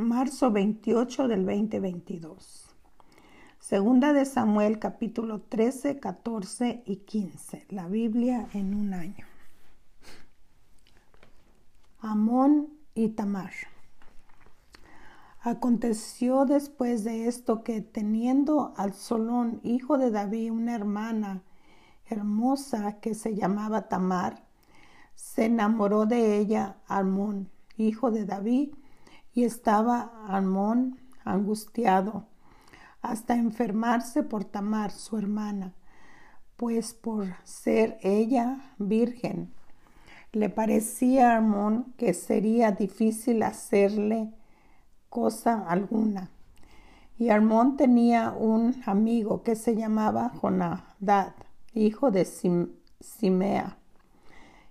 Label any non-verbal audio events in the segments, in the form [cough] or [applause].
marzo 28 del 2022. Segunda de Samuel capítulo 13, 14 y 15. La Biblia en un año. Amón y Tamar. Aconteció después de esto que teniendo al Solón, hijo de David, una hermana hermosa que se llamaba Tamar, se enamoró de ella Amón, hijo de David, y estaba Amón angustiado hasta enfermarse por Tamar, su hermana, pues por ser ella virgen, le parecía a Amón que sería difícil hacerle cosa alguna. Y Armón tenía un amigo que se llamaba Jonadad, hijo de Simea,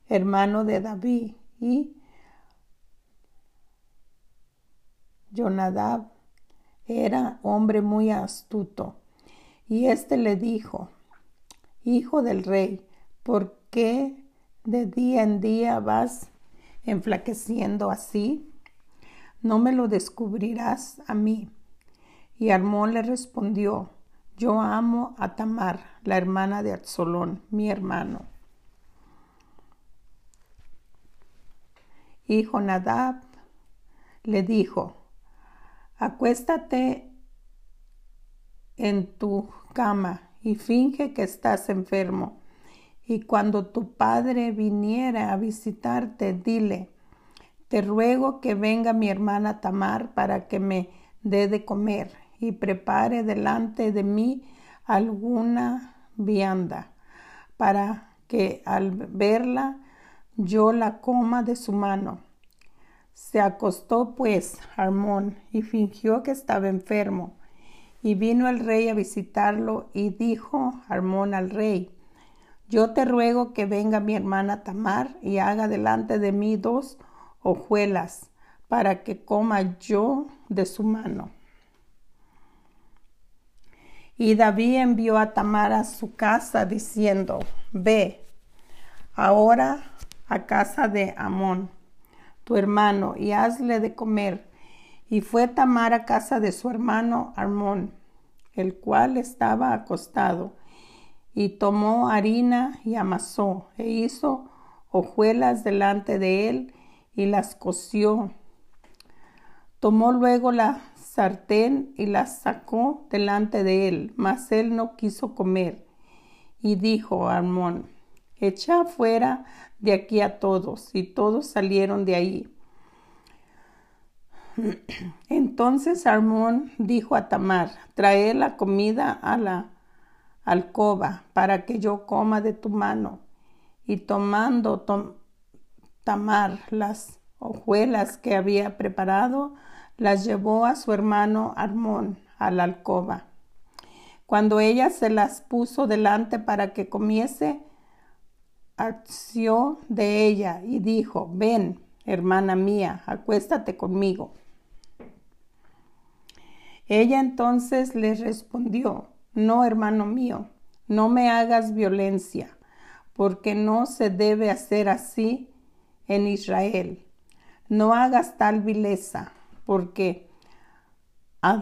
hermano de David, y Jonadab era hombre muy astuto. Y éste le dijo, Hijo del rey, ¿por qué de día en día vas enflaqueciendo así? No me lo descubrirás a mí. Y Armón le respondió, Yo amo a Tamar, la hermana de Absalón, mi hermano. Y Jonadab le dijo, Acuéstate en tu cama y finge que estás enfermo. Y cuando tu padre viniera a visitarte, dile, te ruego que venga mi hermana Tamar para que me dé de comer y prepare delante de mí alguna vianda, para que al verla yo la coma de su mano se acostó pues Armón y fingió que estaba enfermo. Y vino el rey a visitarlo y dijo Armón al rey, yo te ruego que venga mi hermana Tamar y haga delante de mí dos hojuelas para que coma yo de su mano. Y David envió a Tamar a su casa diciendo, ve ahora a casa de Amón tu hermano, y hazle de comer. Y fue Tamar a casa de su hermano Armón, el cual estaba acostado, y tomó harina y amasó, e hizo hojuelas delante de él, y las coció. Tomó luego la sartén y las sacó delante de él, mas él no quiso comer. Y dijo a Armón, echa fuera de aquí a todos, y todos salieron de ahí. Entonces Armón dijo a Tamar, trae la comida a la alcoba para que yo coma de tu mano. Y tomando Tamar las hojuelas que había preparado, las llevó a su hermano Armón a la alcoba. Cuando ella se las puso delante para que comiese, de ella y dijo, ven, hermana mía, acuéstate conmigo. Ella entonces le respondió, no, hermano mío, no me hagas violencia, porque no se debe hacer así en Israel. No hagas tal vileza, porque a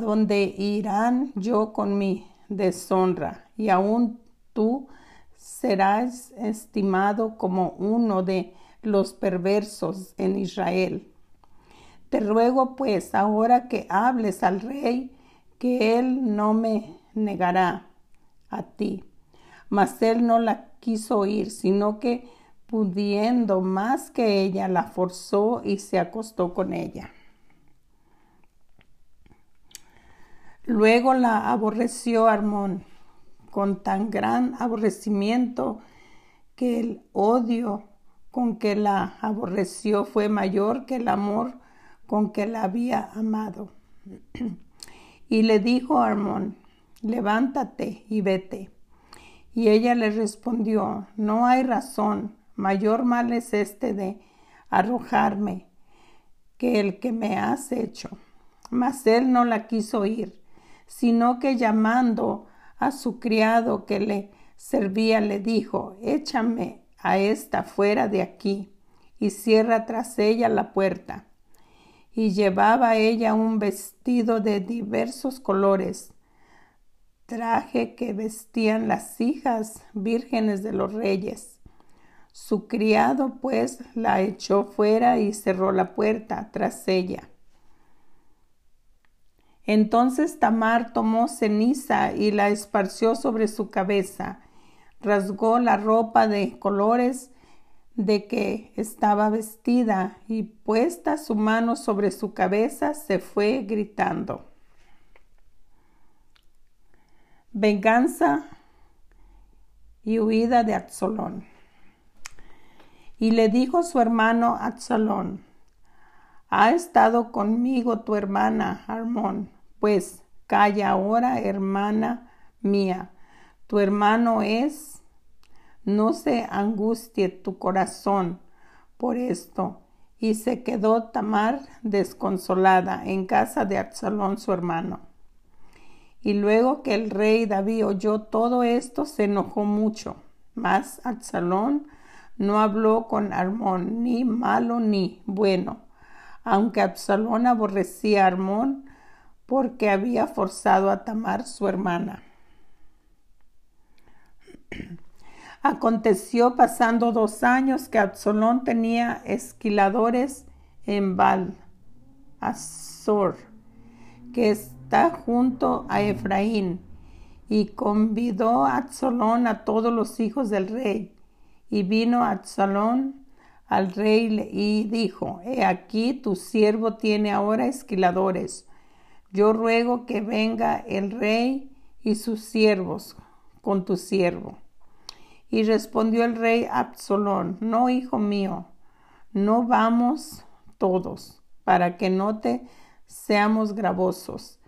irán yo con mi deshonra, y aún tú serás estimado como uno de los perversos en Israel. Te ruego pues ahora que hables al rey, que él no me negará a ti. Mas él no la quiso oír, sino que pudiendo más que ella, la forzó y se acostó con ella. Luego la aborreció Armón con tan gran aborrecimiento que el odio con que la aborreció fue mayor que el amor con que la había amado. [clears throat] y le dijo a Armón, levántate y vete. Y ella le respondió, no hay razón, mayor mal es este de arrojarme que el que me has hecho. Mas él no la quiso oír, sino que llamando a su criado que le servía le dijo, échame a esta fuera de aquí y cierra tras ella la puerta. y llevaba ella un vestido de diversos colores, traje que vestían las hijas vírgenes de los reyes. Su criado pues la echó fuera y cerró la puerta tras ella. Entonces Tamar tomó ceniza y la esparció sobre su cabeza, rasgó la ropa de colores de que estaba vestida y puesta su mano sobre su cabeza se fue gritando. Venganza y huida de Absalón. Y le dijo su hermano Absalón, ha estado conmigo tu hermana Armón, pues calla ahora, hermana mía, tu hermano es no se angustie tu corazón por esto. Y se quedó Tamar desconsolada en casa de Absalón su hermano. Y luego que el rey David oyó todo esto, se enojó mucho. Mas Absalón no habló con Armón, ni malo ni bueno, aunque Absalón aborrecía a Armón porque había forzado a Tamar su hermana. [clears throat] Aconteció pasando dos años que Absalón tenía esquiladores en Baal, Azor, que está junto a Efraín, y convidó a Absalón a todos los hijos del rey. Y vino Absalón al rey y dijo, He aquí tu siervo tiene ahora esquiladores. Yo ruego que venga el rey y sus siervos con tu siervo. Y respondió el rey Absalón, no, hijo mío, no vamos todos, para que no te seamos gravosos.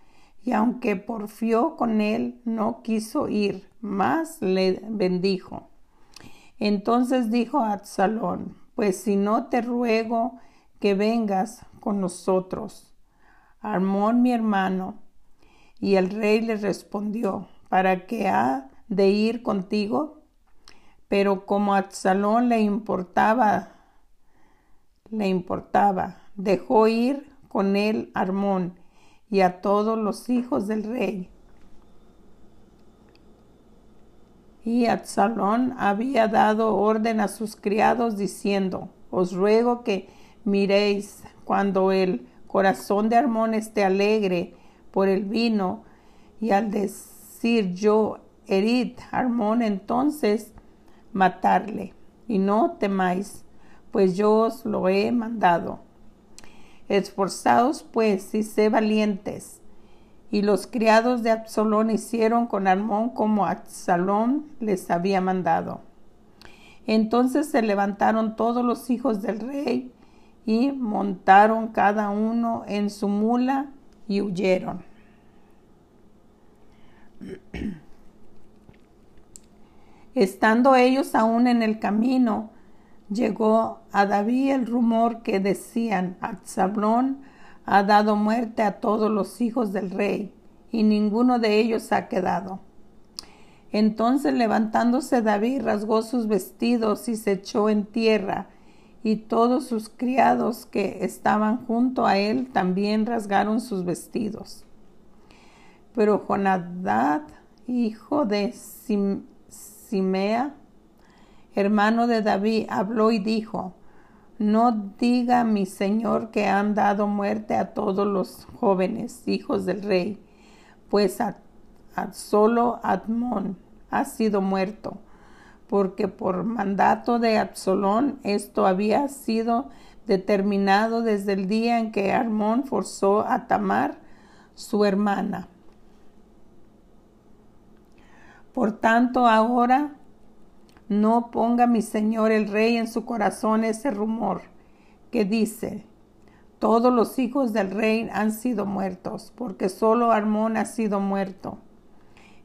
Y aunque porfió con él, no quiso ir, más le bendijo. Entonces dijo Absalón, pues si no te ruego que vengas con nosotros. Armón mi hermano. Y el rey le respondió, ¿para qué ha de ir contigo? Pero como a Absalón le importaba, le importaba, dejó ir con él Armón y a todos los hijos del rey. Y Absalón había dado orden a sus criados diciendo, os ruego que miréis cuando el corazón de Armón esté alegre por el vino, y al decir yo herid Armón, entonces matarle. Y no temáis, pues yo os lo he mandado. Esforzaos pues y sé valientes. Y los criados de Absalón hicieron con Armón como Absalón les había mandado. Entonces se levantaron todos los hijos del rey y montaron cada uno en su mula y huyeron. [clears throat] Estando ellos aún en el camino, llegó a David el rumor que decían, Absalón ha dado muerte a todos los hijos del rey, y ninguno de ellos ha quedado. Entonces levantándose David rasgó sus vestidos y se echó en tierra, y todos sus criados que estaban junto a él también rasgaron sus vestidos. Pero Jonadad, hijo de Sim Simea, hermano de David, habló y dijo, no diga mi señor que han dado muerte a todos los jóvenes hijos del rey, pues a, solo Admón ha sido muerto, porque por mandato de Absalón esto había sido determinado desde el día en que Armón forzó a Tamar, su hermana. Por tanto, ahora no ponga mi señor el rey en su corazón ese rumor que dice, todos los hijos del rey han sido muertos, porque solo Armón ha sido muerto.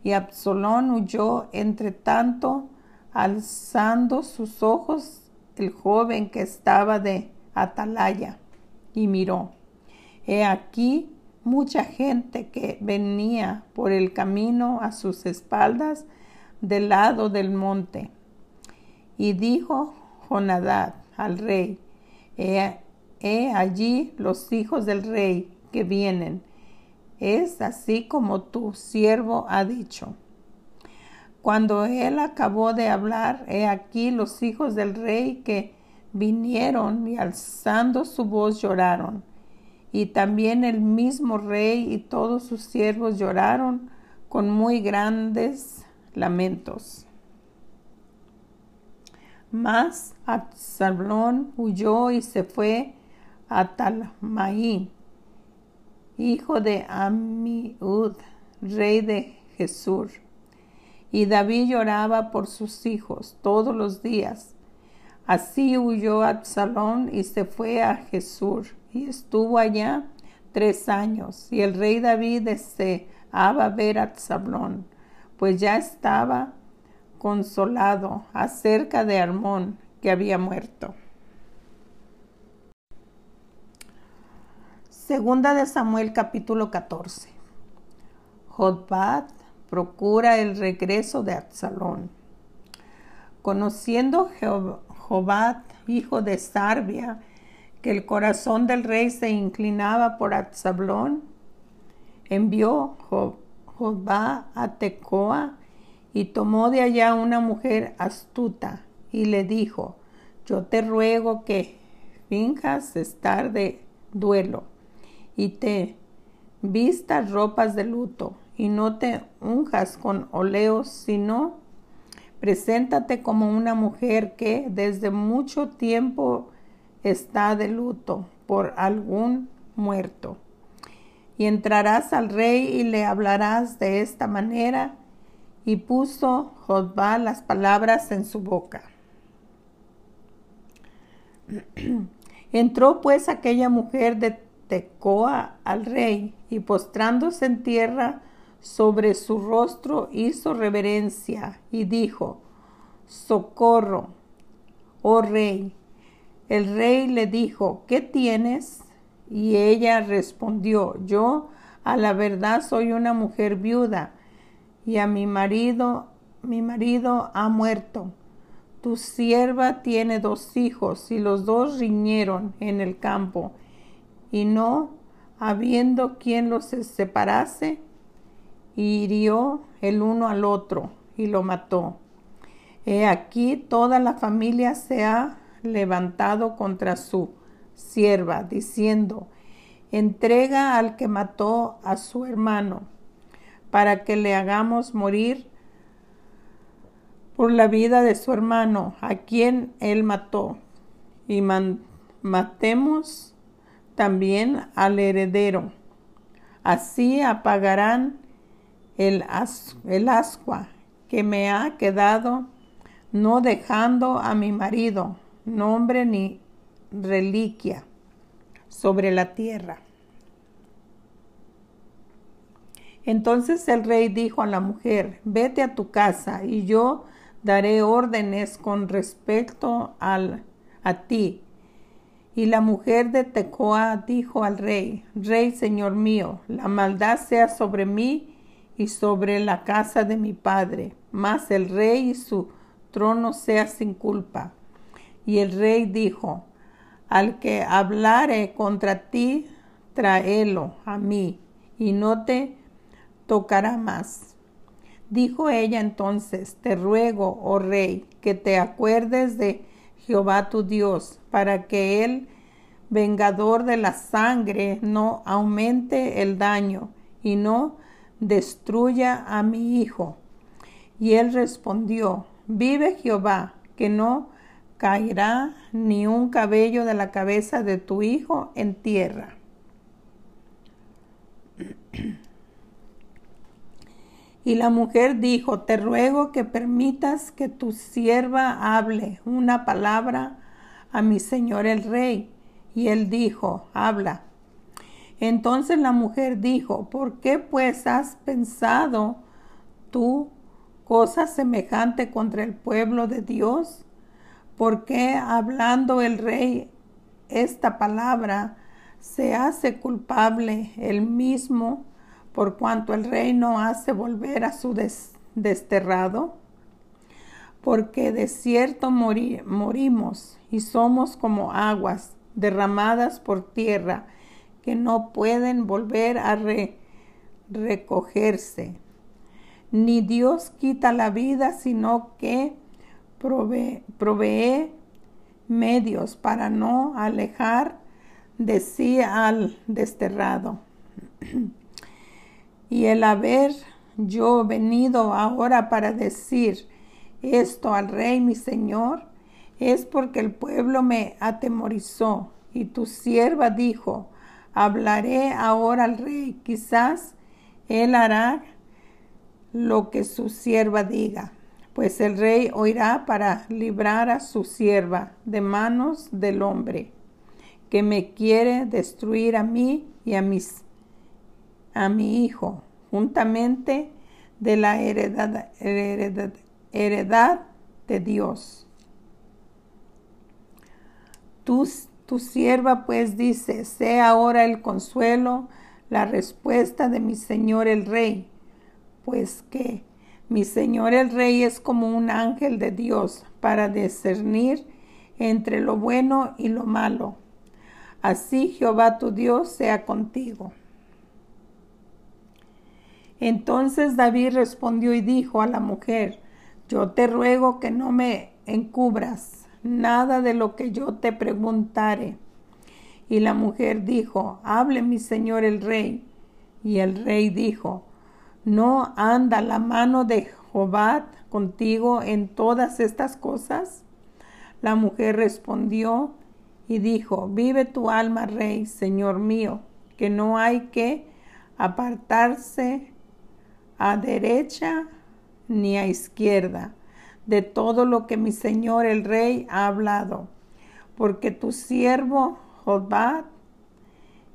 Y Absalón huyó entre tanto, alzando sus ojos el joven que estaba de atalaya, y miró. He aquí mucha gente que venía por el camino a sus espaldas del lado del monte. Y dijo Jonadad al rey, he, he allí los hijos del rey que vienen. Es así como tu siervo ha dicho. Cuando él acabó de hablar, he aquí los hijos del rey que vinieron y alzando su voz lloraron. Y también el mismo rey y todos sus siervos lloraron con muy grandes lamentos. Mas Absalón huyó y se fue a Talmaín, hijo de Amiud, rey de Jesús. Y David lloraba por sus hijos todos los días. Así huyó Absalón y se fue a Jesús y estuvo allá tres años. Y el rey David deseaba ver a Absalón, pues ya estaba consolado acerca de Armón, que había muerto. Segunda de Samuel capítulo 14. Jodbad procura el regreso de Absalón. Conociendo Jobad, hijo de Sarbia, que el corazón del rey se inclinaba por Absalón, envió Jobad a Tecoa y tomó de allá una mujer astuta y le dijo, yo te ruego que finjas estar de duelo y te vistas ropas de luto y no te unjas con oleos, sino preséntate como una mujer que desde mucho tiempo está de luto por algún muerto. Y entrarás al rey y le hablarás de esta manera y puso Jodbá las palabras en su boca. [clears throat] Entró pues aquella mujer de Tecoa al rey y postrándose en tierra sobre su rostro hizo reverencia y dijo, Socorro, oh rey. El rey le dijo, ¿qué tienes? Y ella respondió, yo a la verdad soy una mujer viuda y a mi marido, mi marido ha muerto. Tu sierva tiene dos hijos y los dos riñeron en el campo y no habiendo quien los separase, hirió el uno al otro y lo mató. He aquí toda la familia se ha levantado contra su sierva, diciendo, entrega al que mató a su hermano para que le hagamos morir por la vida de su hermano, a quien él mató, y matemos también al heredero. Así apagarán el, el ascua que me ha quedado, no dejando a mi marido nombre ni reliquia sobre la tierra. Entonces el rey dijo a la mujer, vete a tu casa y yo daré órdenes con respecto al, a ti. Y la mujer de Tecoa dijo al rey, Rey, señor mío, la maldad sea sobre mí y sobre la casa de mi padre, mas el rey y su trono sea sin culpa. Y el rey dijo, Al que hablare contra ti, tráelo a mí, y no te tocará más. Dijo ella entonces, te ruego, oh rey, que te acuerdes de Jehová tu Dios, para que el vengador de la sangre no aumente el daño y no destruya a mi hijo. Y él respondió, vive Jehová, que no caerá ni un cabello de la cabeza de tu hijo en tierra. Y la mujer dijo, te ruego que permitas que tu sierva hable una palabra a mi señor el rey. Y él dijo, habla. Entonces la mujer dijo, ¿por qué pues has pensado tú cosa semejante contra el pueblo de Dios? ¿Por qué hablando el rey esta palabra se hace culpable el mismo? por cuanto el rey no hace volver a su desterrado, porque de cierto morimos y somos como aguas derramadas por tierra, que no pueden volver a recogerse. Ni Dios quita la vida, sino que provee medios para no alejar de sí al desterrado. y el haber yo venido ahora para decir esto al rey mi señor, es porque el pueblo me atemorizó y tu sierva dijo, hablaré ahora al rey, quizás él hará lo que su sierva diga, pues el rey oirá para librar a su sierva de manos del hombre que me quiere destruir a mí y a mis a mi hijo juntamente de la heredad, heredad de Dios. Tu, tu sierva pues dice, sé ahora el consuelo, la respuesta de mi Señor el Rey, pues que mi Señor el Rey es como un ángel de Dios para discernir entre lo bueno y lo malo. Así Jehová tu Dios sea contigo. Entonces David respondió y dijo a la mujer, yo te ruego que no me encubras nada de lo que yo te preguntare. Y la mujer dijo, hable mi señor el rey. Y el rey dijo, ¿no anda la mano de Jehová contigo en todas estas cosas? La mujer respondió y dijo, vive tu alma, rey, señor mío, que no hay que apartarse a derecha ni a izquierda de todo lo que mi señor el rey ha hablado, porque tu siervo Jobad,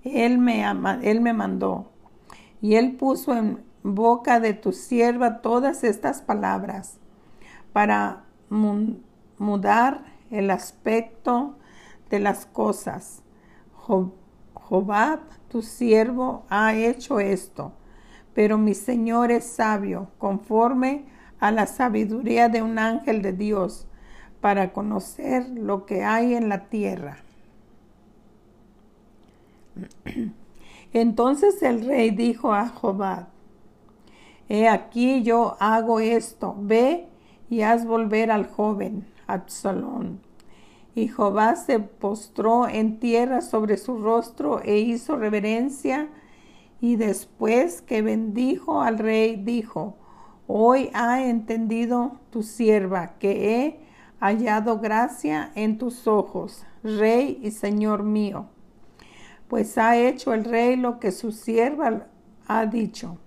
él me, él me mandó, y él puso en boca de tu sierva todas estas palabras para mudar el aspecto de las cosas. Jobad, tu siervo, ha hecho esto pero mi Señor es sabio, conforme a la sabiduría de un ángel de Dios, para conocer lo que hay en la tierra. [clears throat] Entonces el rey dijo a Jobad, He aquí yo hago esto, ve y haz volver al joven Absalón. Y Jobad se postró en tierra sobre su rostro e hizo reverencia y después que bendijo al rey, dijo, Hoy ha entendido tu sierva que he hallado gracia en tus ojos, rey y señor mío. Pues ha hecho el rey lo que su sierva ha dicho.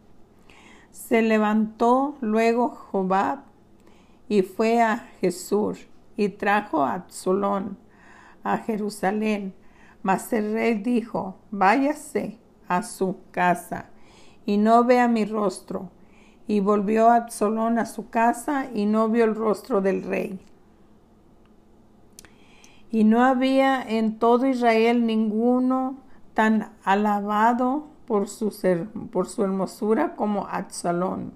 Se levantó luego Jobab y fue a Jesús y trajo a Absalón a Jerusalén. Mas el rey dijo, váyase a su casa y no vea mi rostro. Y volvió Absalón a su casa y no vio el rostro del rey. Y no había en todo Israel ninguno tan alabado por su, ser, por su hermosura como Absalón.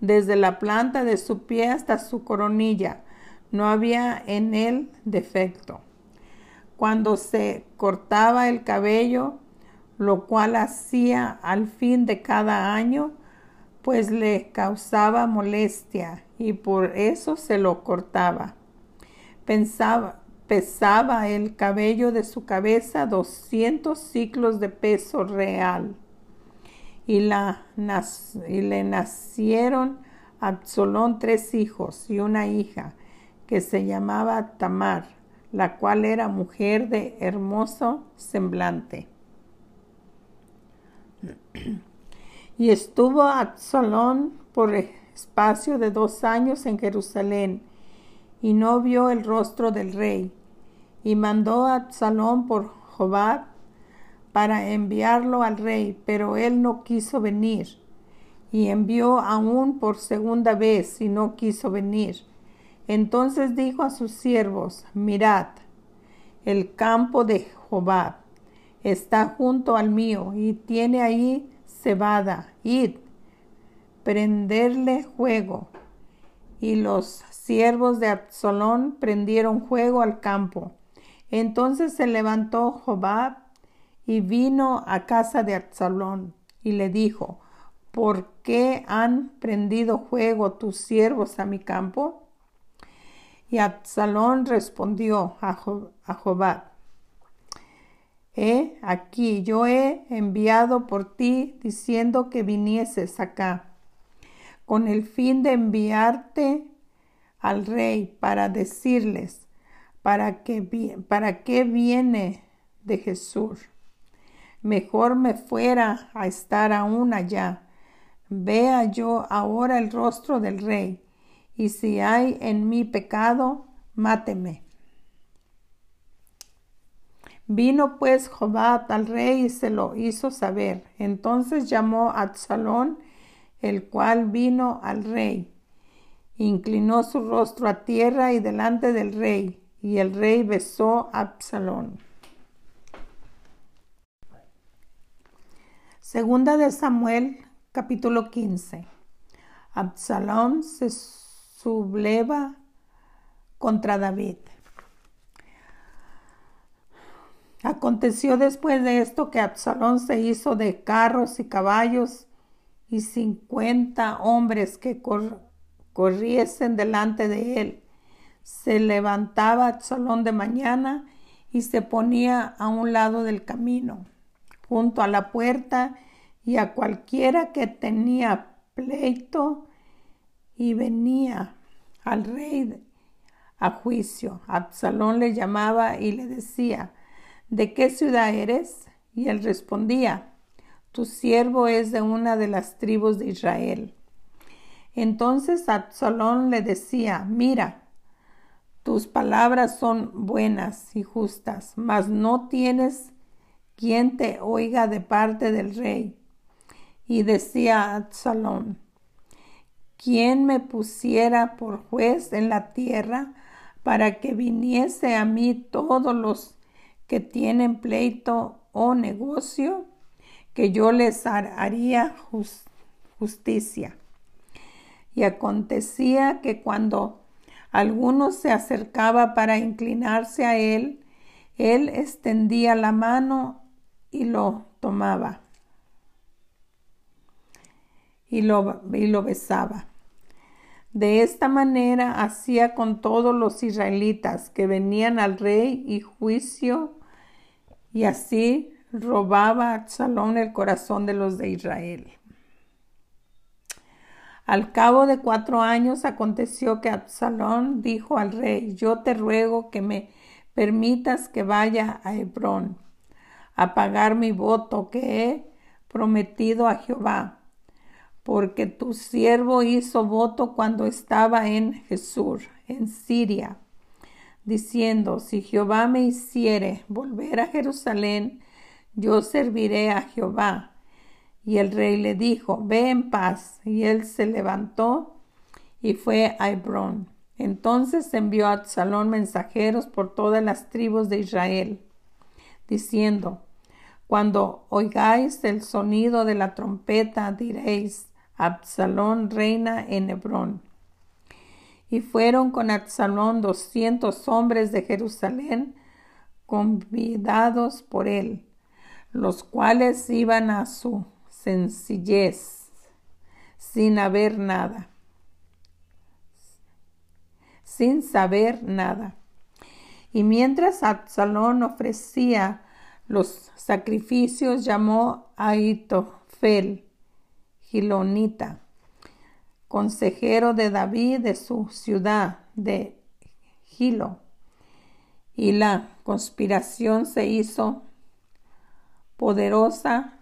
Desde la planta de su pie hasta su coronilla, no había en él defecto. Cuando se cortaba el cabello, lo cual hacía al fin de cada año, pues le causaba molestia y por eso se lo cortaba. Pensaba, pesaba el cabello de su cabeza doscientos ciclos de peso real. Y le nacieron a Absalón tres hijos y una hija que se llamaba Tamar, la cual era mujer de hermoso semblante. Y estuvo Absalón por espacio de dos años en Jerusalén, y no vio el rostro del rey. Y mandó a Absalón por Jobab para enviarlo al rey, pero él no quiso venir. Y envió aún por segunda vez y no quiso venir. Entonces dijo a sus siervos, mirad, el campo de Jobab está junto al mío y tiene ahí Id, prenderle juego. Y los siervos de Absalón prendieron juego al campo. Entonces se levantó Jobab y vino a casa de Absalón y le dijo, ¿por qué han prendido fuego tus siervos a mi campo? Y Absalón respondió a, Jobab, He aquí, yo he enviado por ti diciendo que vinieses acá, con el fin de enviarte al rey para decirles, ¿para qué, para qué viene de Jesús? Mejor me fuera a estar aún allá. Vea yo ahora el rostro del rey, y si hay en mí pecado, máteme. Vino pues Jobab al rey y se lo hizo saber. Entonces llamó a Absalón, el cual vino al rey. Inclinó su rostro a tierra y delante del rey, y el rey besó a Absalón. Segunda de Samuel, capítulo 15. Absalón se subleva contra David. Aconteció después de esto que Absalón se hizo de carros y caballos y cincuenta hombres que corriesen delante de él. Se levantaba Absalón de mañana y se ponía a un lado del camino, junto a la puerta, y a cualquiera que tenía pleito y venía al rey a juicio. Absalón le llamaba y le decía, ¿de qué ciudad eres? Y él respondía, tu siervo es de una de las tribus de Israel. Entonces Absalón le decía, mira, tus palabras son buenas y justas, mas no tienes quien te oiga de parte del rey. Y decía Absalón, ¿quién me pusiera por juez en la tierra para que viniese a mí todos los que tienen pleito o negocio, que yo les haría justicia. Y acontecía que cuando alguno se acercaba para inclinarse a él, él extendía la mano y lo tomaba y lo, y lo besaba. De esta manera hacía con todos los israelitas que venían al rey y juicio, y así robaba a Absalón el corazón de los de Israel. Al cabo de cuatro años aconteció que Absalón dijo al rey, yo te ruego que me permitas que vaya a Hebrón a pagar mi voto que he prometido a Jehová porque tu siervo hizo voto cuando estaba en Jesús, en Siria, diciendo, si Jehová me hiciere volver a Jerusalén, yo serviré a Jehová. Y el rey le dijo, ve en paz. Y él se levantó y fue a Hebrón. Entonces envió a Absalón mensajeros por todas las tribus de Israel, diciendo, cuando oigáis el sonido de la trompeta, diréis, Absalón reina en Hebrón. Y fueron con Absalón doscientos hombres de Jerusalén convidados por él, los cuales iban a su sencillez, sin haber nada, sin saber nada. Y mientras Absalón ofrecía los sacrificios, llamó a Itofel, Gilonita, consejero de David de su ciudad de Gilo. Y la conspiración se hizo poderosa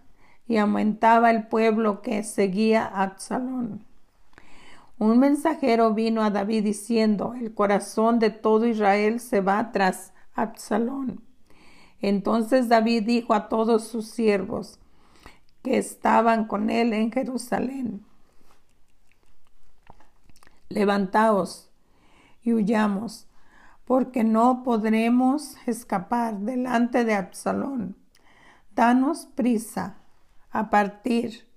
y aumentaba el pueblo que seguía a Absalón. Un mensajero vino a David diciendo, el corazón de todo Israel se va tras Absalón. Entonces David dijo a todos sus siervos, que estaban con él en Jerusalén. Levantaos y huyamos, porque no podremos escapar delante de Absalón. Danos prisa a partir,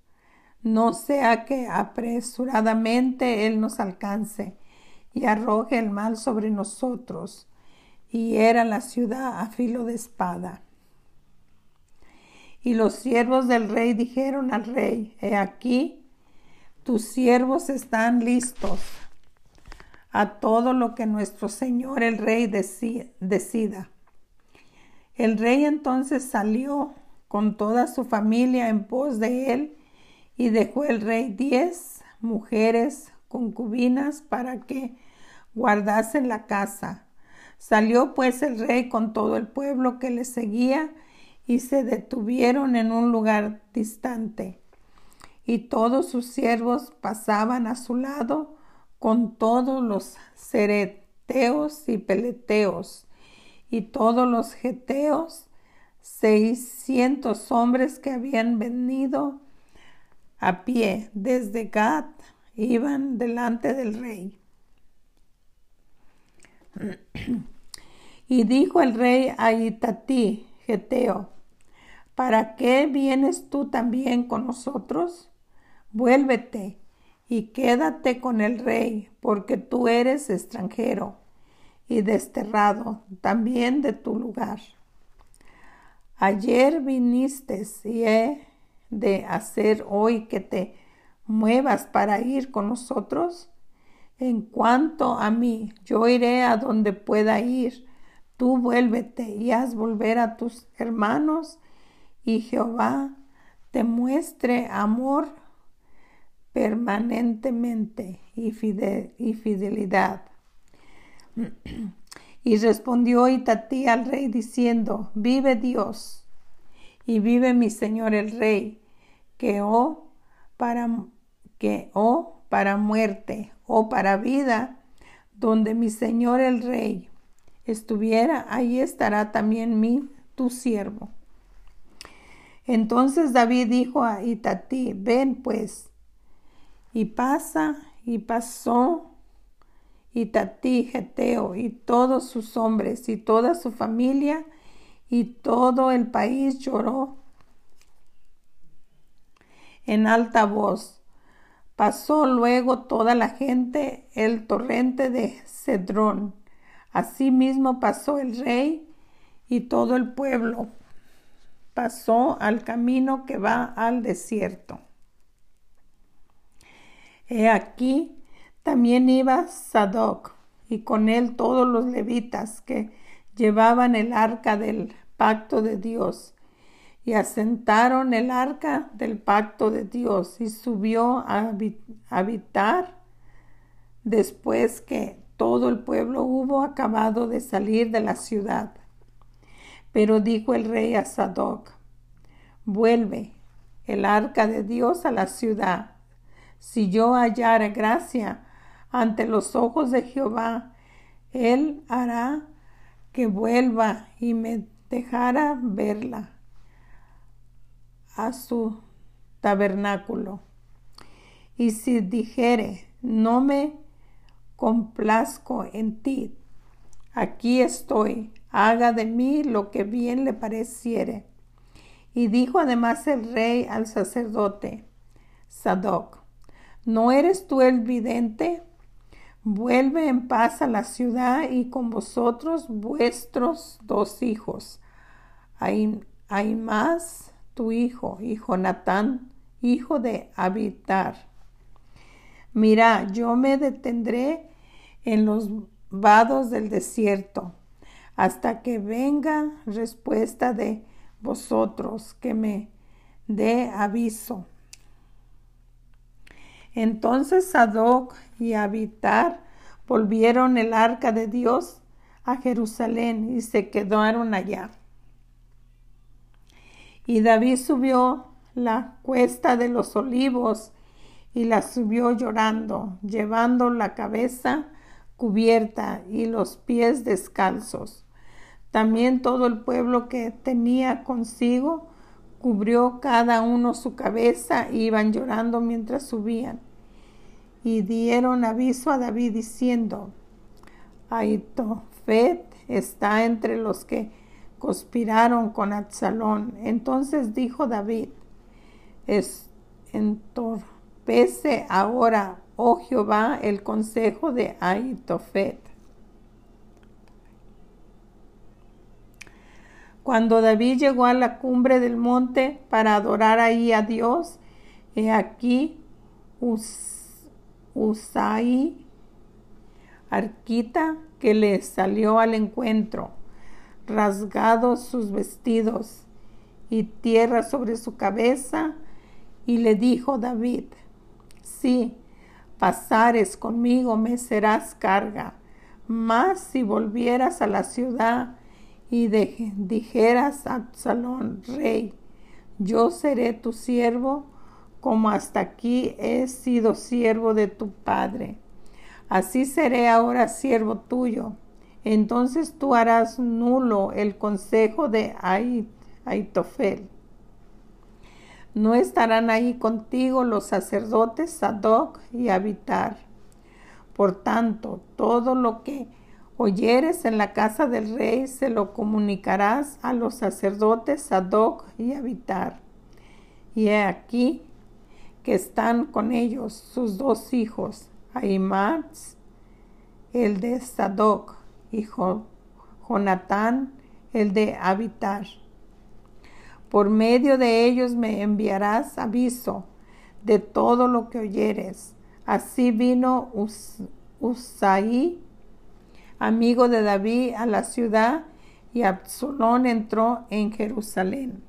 no sea que apresuradamente él nos alcance y arroje el mal sobre nosotros y era la ciudad a filo de espada. Y los siervos del rey dijeron al rey, he aquí, tus siervos están listos a todo lo que nuestro señor el rey decida. El rey entonces salió con toda su familia en pos de él y dejó el rey diez mujeres concubinas para que guardasen la casa. Salió pues el rey con todo el pueblo que le seguía y se detuvieron en un lugar distante. Y todos sus siervos pasaban a su lado con todos los cereteos y peleteos y todos los geteos, seiscientos hombres que habían venido a pie desde Gad, iban delante del rey. Y dijo el rey a Itatí, Geteo, ¿para qué vienes tú también con nosotros? Vuélvete y quédate con el rey, porque tú eres extranjero y desterrado también de tu lugar. Ayer viniste y he de hacer hoy que te muevas para ir con nosotros. En cuanto a mí, yo iré a donde pueda ir. Tú vuélvete y haz volver a tus hermanos y Jehová te muestre amor permanentemente y, fidelidad. [clears throat] Y respondió Itatí al rey diciendo, vive Dios y vive mi señor el rey, que o oh, para, oh, para muerte o oh, para vida, donde mi señor el rey estuviera, ahí estará también mi tu siervo. Entonces David dijo a Itatí, ven pues, y pasa, y pasó y Tatí, Geteo, y todos sus hombres, y toda su familia, y todo el país lloró en alta voz. Pasó luego toda la gente el torrente de Cedrón. Asimismo pasó el rey y todo el pueblo. Pasó al camino que va al desierto. He aquí, también iba Sadoc y con él todos los levitas que llevaban el arca del pacto de Dios y asentaron el arca del pacto de Dios y subió a habitar después que todo el pueblo hubo acabado de salir de la ciudad. Pero dijo el rey a Sadoc, vuelve el arca de Dios a la ciudad. Si yo hallara gracia ante los ojos de Jehová, Él hará que vuelva y me dejara verla a su tabernáculo. Y si dijere, no me complazco en ti, aquí estoy, haga de mí lo que bien le pareciere. Y dijo además el rey al sacerdote, Sadoc, ¿no eres tú el vidente? Vuelve en paz a la ciudad y con vosotros vuestros dos hijos. Hay, más tu hijo y Jonatán, hijo de Abitar. Mira, yo me detendré en los vados del desierto hasta que venga respuesta de vosotros que me dé aviso. Entonces Sadoc y Abitar volvieron el arca de Dios a Jerusalén y se quedaron allá. Y David subió la cuesta de los olivos y la subió llorando, llevando la cabeza cubierta y los pies descalzos. También todo el pueblo que tenía consigo cubrió cada uno su cabeza e iban llorando mientras subían. Y dieron aviso a David diciendo, Aitofet está entre los que conspiraron con Absalón. Entonces dijo David, es, entorpece ahora, oh Jehová, el consejo de Aitofet Cuando David llegó a la cumbre del monte para adorar ahí a Dios, he aquí Usai, Arquita, que le salió al encuentro, rasgados sus vestidos y tierra sobre su cabeza, y le dijo David, sí, pasares conmigo me serás carga, mas si volvieras a la ciudad y dijeras a Absalón, rey, yo seré tu siervo, como hasta aquí he sido siervo de tu padre así seré ahora siervo tuyo. Entonces tú harás nulo el consejo de Aitofel. No estarán ahí contigo los sacerdotes Sadoc y Abitar. Por tanto, todo lo que oyeres en la casa del rey se lo comunicarás a los sacerdotes Sadoc y Abitar. Y he aquí que están con ellos sus dos hijos, Ahimaaz, el de Sadoc, y Jonatán, el de Abitar. Por medio de ellos me enviarás aviso de todo lo que oyeres. Así vino Usaí, amigo de David, a la ciudad, y Absalón entró en Jerusalén.